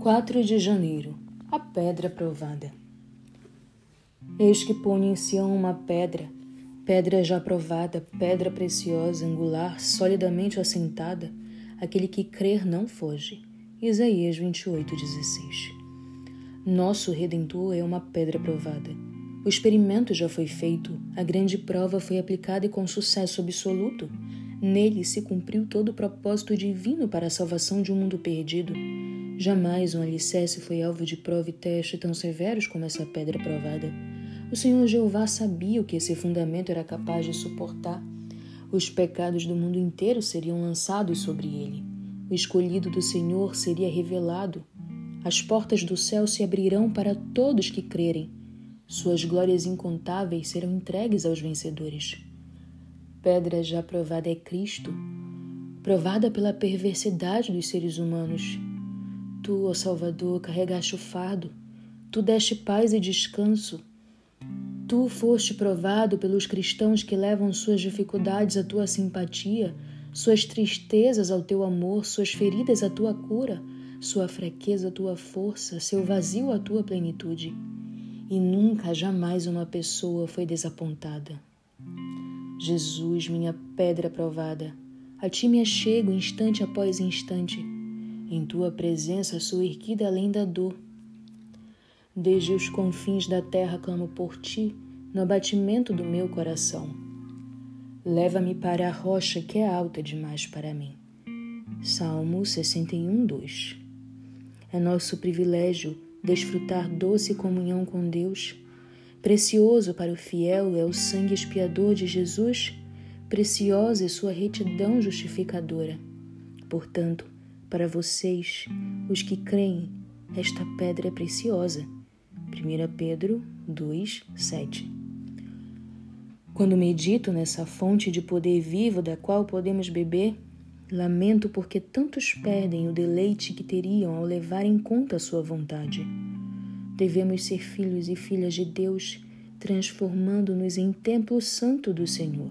4 de janeiro A Pedra Provada Eis que ponho em Sião uma pedra, pedra já provada, pedra preciosa, angular, solidamente assentada, aquele que crer não foge. Isaías 28, 16 Nosso Redentor é uma pedra provada. O experimento já foi feito, a grande prova foi aplicada e com sucesso absoluto. Nele se cumpriu todo o propósito divino para a salvação de um mundo perdido. Jamais um alicerce foi alvo de prova e teste tão severos como essa pedra provada. O Senhor Jeová sabia o que esse fundamento era capaz de suportar. Os pecados do mundo inteiro seriam lançados sobre ele. O escolhido do Senhor seria revelado. As portas do céu se abrirão para todos que crerem. Suas glórias incontáveis serão entregues aos vencedores. Pedra já provada é Cristo, provada pela perversidade dos seres humanos Tu, ó Salvador, carregaste o fardo, tu deste paz e descanso. Tu foste provado pelos cristãos que levam suas dificuldades à tua simpatia, suas tristezas ao teu amor, suas feridas à tua cura, sua fraqueza à tua força, seu vazio à tua plenitude. E nunca, jamais uma pessoa foi desapontada. Jesus, minha pedra provada, a ti me achego instante após instante em tua presença sou erguida além da dor. Desde os confins da terra clamo por ti, no abatimento do meu coração. Leva-me para a rocha que é alta demais para mim. Salmo 61, 2. É nosso privilégio desfrutar doce comunhão com Deus. Precioso para o fiel é o sangue expiador de Jesus, preciosa é sua retidão justificadora. Portanto, para vocês, os que creem, esta pedra é preciosa. 1 Pedro 2, 7. Quando medito nessa fonte de poder vivo da qual podemos beber, lamento porque tantos perdem o deleite que teriam ao levar em conta a sua vontade. Devemos ser filhos e filhas de Deus, transformando-nos em templo santo do Senhor.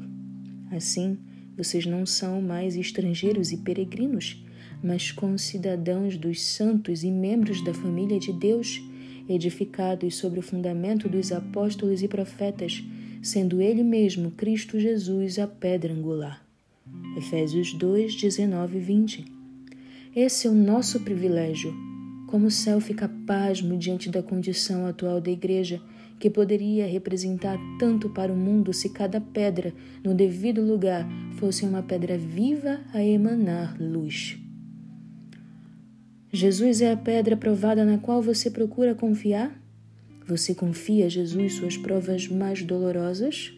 Assim, vocês não são mais estrangeiros e peregrinos, mas concidadãos dos santos e membros da família de Deus, edificados sobre o fundamento dos apóstolos e profetas, sendo Ele mesmo, Cristo Jesus, a pedra angular. Efésios 2, 19 e 20. Esse é o nosso privilégio. Como o céu fica pasmo diante da condição atual da Igreja, que poderia representar tanto para o mundo se cada pedra, no devido lugar, fosse uma pedra viva a emanar luz. Jesus é a pedra provada na qual você procura confiar? Você confia a Jesus suas provas mais dolorosas?